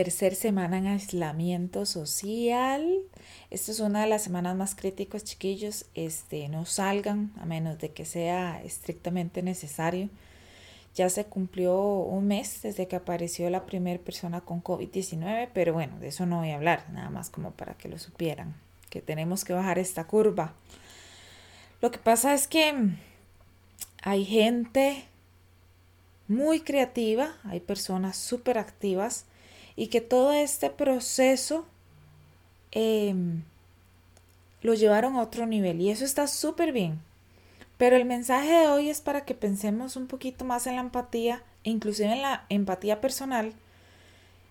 Tercer semana en aislamiento social. Esta es una de las semanas más críticas, chiquillos. Este, no salgan a menos de que sea estrictamente necesario. Ya se cumplió un mes desde que apareció la primera persona con COVID-19, pero bueno, de eso no voy a hablar, nada más como para que lo supieran, que tenemos que bajar esta curva. Lo que pasa es que hay gente muy creativa, hay personas súper activas y que todo este proceso em, lo llevaron a otro nivel y eso está súper bien. Pero el mensaje de hoy es para que pensemos un poquito más en la empatía, e inclusive en la empatía personal,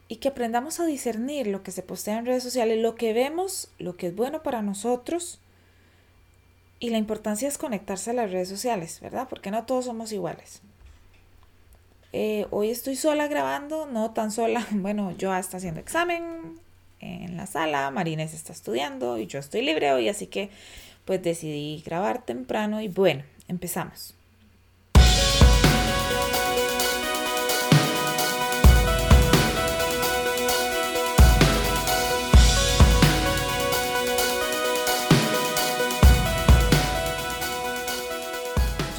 y que aprendamos a discernir lo que se postea en redes sociales, lo que vemos, lo que es bueno para nosotros, y la importancia es conectarse a las redes sociales, ¿verdad? Porque no todos somos iguales. Eh, hoy estoy sola grabando, no tan sola, bueno, yo está haciendo examen en la sala, Marines está estudiando y yo estoy libre hoy, así que pues decidí grabar temprano y bueno, empezamos.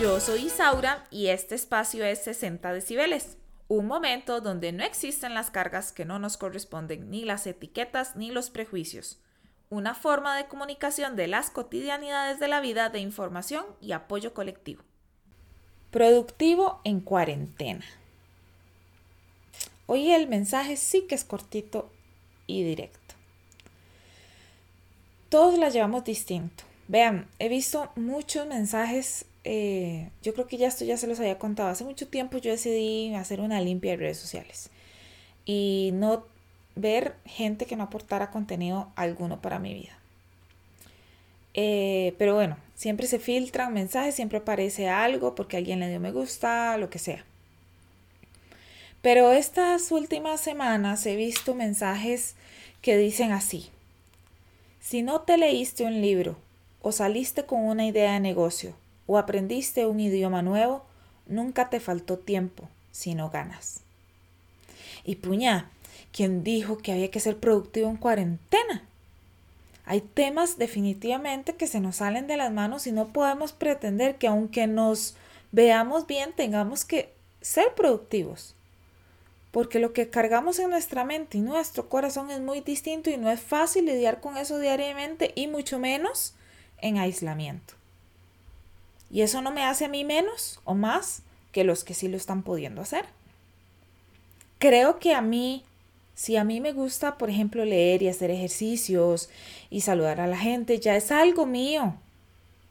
Yo soy Isaura y este espacio es 60 decibeles, un momento donde no existen las cargas que no nos corresponden, ni las etiquetas ni los prejuicios una forma de comunicación de las cotidianidades de la vida de información y apoyo colectivo. Productivo en cuarentena. Hoy el mensaje sí que es cortito y directo. Todos la llevamos distinto. Vean, he visto muchos mensajes, eh, yo creo que ya esto ya se los había contado, hace mucho tiempo yo decidí hacer una limpia de redes sociales y no ver gente que no aportara contenido alguno para mi vida. Eh, pero bueno, siempre se filtran mensajes, siempre aparece algo porque alguien le dio me gusta, lo que sea. Pero estas últimas semanas he visto mensajes que dicen así. Si no te leíste un libro o saliste con una idea de negocio o aprendiste un idioma nuevo, nunca te faltó tiempo, sino ganas. Y puña, quien dijo que había que ser productivo en cuarentena. Hay temas definitivamente que se nos salen de las manos y no podemos pretender que aunque nos veamos bien tengamos que ser productivos. Porque lo que cargamos en nuestra mente y nuestro corazón es muy distinto y no es fácil lidiar con eso diariamente y mucho menos en aislamiento. Y eso no me hace a mí menos o más que los que sí lo están pudiendo hacer. Creo que a mí si a mí me gusta, por ejemplo, leer y hacer ejercicios y saludar a la gente, ya es algo mío.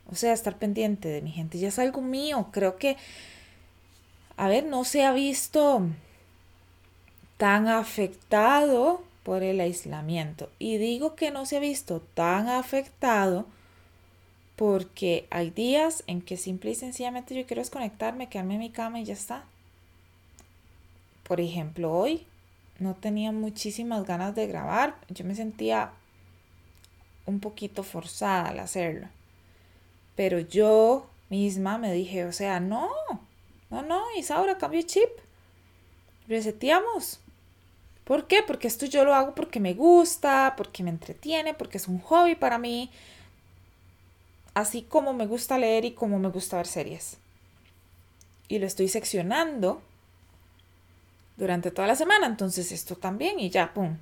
O sea, estar pendiente de mi gente, ya es algo mío. Creo que, a ver, no se ha visto tan afectado por el aislamiento. Y digo que no se ha visto tan afectado porque hay días en que simple y sencillamente yo quiero desconectarme, quedarme en mi cama y ya está. Por ejemplo, hoy no tenía muchísimas ganas de grabar. Yo me sentía un poquito forzada al hacerlo. Pero yo misma me dije, o sea, no, no, no, Isaura, cambio chip. Reseteamos. ¿Por qué? Porque esto yo lo hago porque me gusta, porque me entretiene, porque es un hobby para mí. Así como me gusta leer y como me gusta ver series. Y lo estoy seccionando durante toda la semana. Entonces esto también y ya, ¡pum!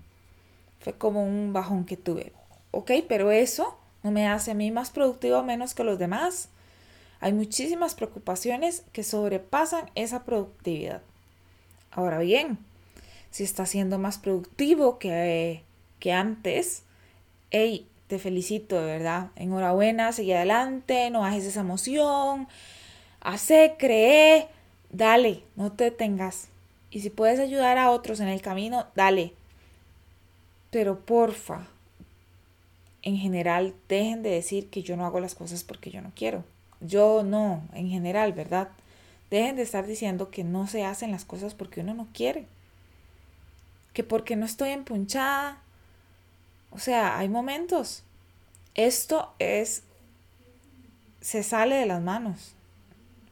Fue como un bajón que tuve. Ok, pero eso no me hace a mí más productivo menos que los demás. Hay muchísimas preocupaciones que sobrepasan esa productividad. Ahora bien, si estás siendo más productivo que, que antes, hey, te felicito, de verdad. Enhorabuena, sigue adelante, no bajes esa emoción, hace, cree, dale, no te tengas. Y si puedes ayudar a otros en el camino, dale. Pero porfa, en general, dejen de decir que yo no hago las cosas porque yo no quiero. Yo no, en general, ¿verdad? Dejen de estar diciendo que no se hacen las cosas porque uno no quiere. Que porque no estoy empunchada. O sea, hay momentos. Esto es, se sale de las manos.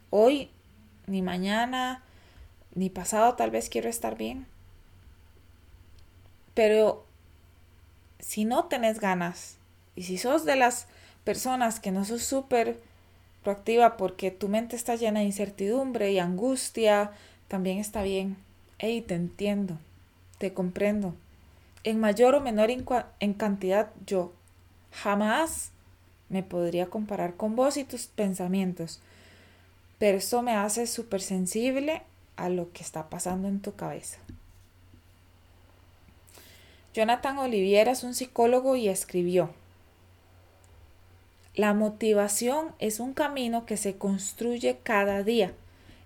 Hoy, ni mañana, ni pasado tal vez quiero estar bien. Pero si no tenés ganas y si sos de las personas que no sos súper proactiva porque tu mente está llena de incertidumbre y angustia, también está bien. Hey, te entiendo, te comprendo. En mayor o menor en cantidad yo jamás me podría comparar con vos y tus pensamientos, pero eso me hace súper sensible a lo que está pasando en tu cabeza. Jonathan Oliviera es un psicólogo y escribió, la motivación es un camino que se construye cada día.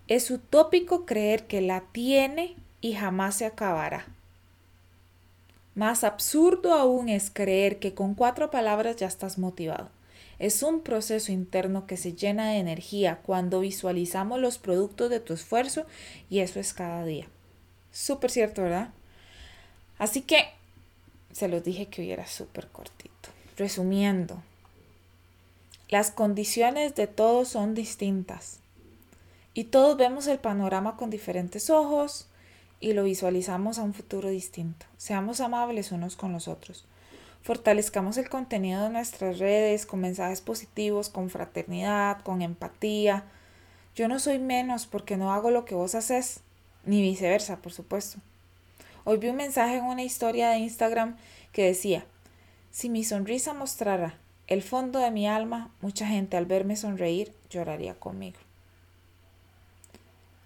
Es utópico creer que la tiene y jamás se acabará. Más absurdo aún es creer que con cuatro palabras ya estás motivado. Es un proceso interno que se llena de energía cuando visualizamos los productos de tu esfuerzo y eso es cada día. Súper cierto, ¿verdad? Así que se los dije que hoy era súper cortito. Resumiendo, las condiciones de todos son distintas y todos vemos el panorama con diferentes ojos y lo visualizamos a un futuro distinto. Seamos amables unos con los otros. Fortalezcamos el contenido de nuestras redes con mensajes positivos, con fraternidad, con empatía. Yo no soy menos porque no hago lo que vos haces, ni viceversa, por supuesto. Hoy vi un mensaje en una historia de Instagram que decía, si mi sonrisa mostrara el fondo de mi alma, mucha gente al verme sonreír lloraría conmigo.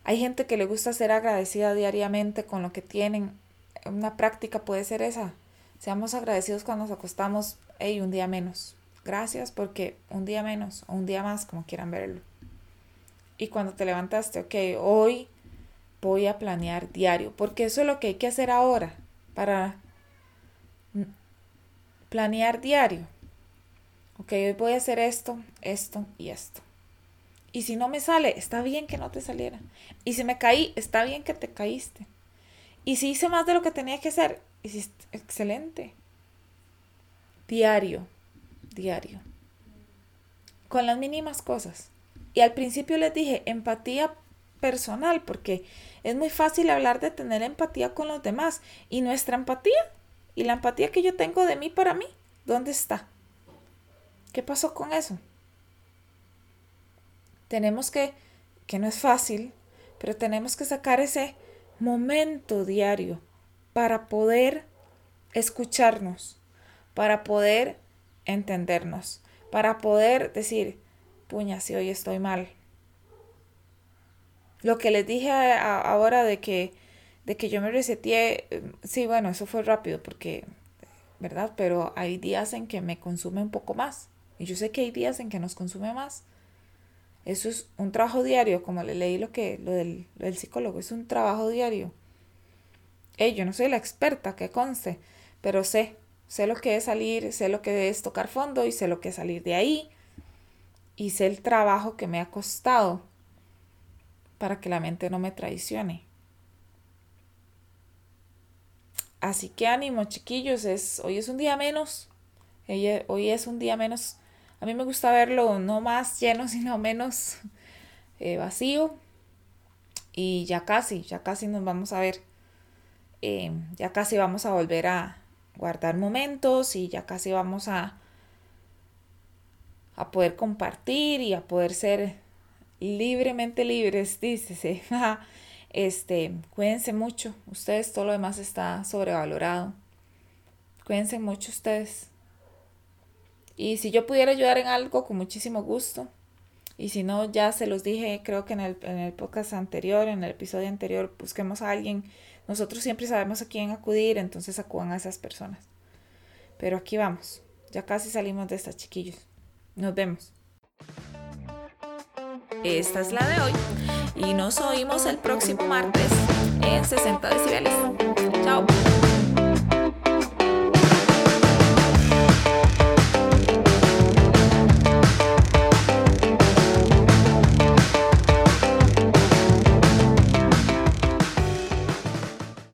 Hay gente que le gusta ser agradecida diariamente con lo que tienen. Una práctica puede ser esa. Seamos agradecidos cuando nos acostamos, hey, un día menos. Gracias porque un día menos o un día más, como quieran verlo. Y cuando te levantaste, ok, hoy voy a planear diario, porque eso es lo que hay que hacer ahora para planear diario ok, hoy voy a hacer esto, esto y esto. Y si no me sale, está bien que no te saliera. Y si me caí, está bien que te caíste. Y si hice más de lo que tenía que hacer, hiciste excelente. Diario, diario. Con las mínimas cosas. Y al principio les dije empatía personal, porque es muy fácil hablar de tener empatía con los demás. Y nuestra empatía, y la empatía que yo tengo de mí para mí, ¿dónde está? ¿Qué pasó con eso? Tenemos que, que no es fácil, pero tenemos que sacar ese momento diario para poder escucharnos, para poder entendernos, para poder decir, puña, si hoy estoy mal. Lo que les dije ahora de que, de que yo me reseteé, sí, bueno, eso fue rápido porque, ¿verdad? Pero hay días en que me consume un poco más. Y yo sé que hay días en que nos consume más. Eso es un trabajo diario, como le leí lo que lo del, psicólogo, es un trabajo diario. yo no soy la experta, que conste, pero sé, sé lo que es salir, sé lo que es tocar fondo y sé lo que es salir de ahí. Y sé el trabajo que me ha costado para que la mente no me traicione. Así que ánimo, chiquillos, es, hoy es un día menos. hoy es un día menos a mí me gusta verlo no más lleno, sino menos eh, vacío. Y ya casi, ya casi nos vamos a ver. Eh, ya casi vamos a volver a guardar momentos y ya casi vamos a, a poder compartir y a poder ser libremente libres, dícese. este, cuídense mucho. Ustedes, todo lo demás está sobrevalorado. Cuídense mucho ustedes. Y si yo pudiera ayudar en algo, con muchísimo gusto. Y si no, ya se los dije, creo que en el, en el podcast anterior, en el episodio anterior, busquemos a alguien. Nosotros siempre sabemos a quién acudir, entonces acudan a esas personas. Pero aquí vamos. Ya casi salimos de estas chiquillos. Nos vemos. Esta es la de hoy. Y nos oímos el próximo martes en 60 decibeles.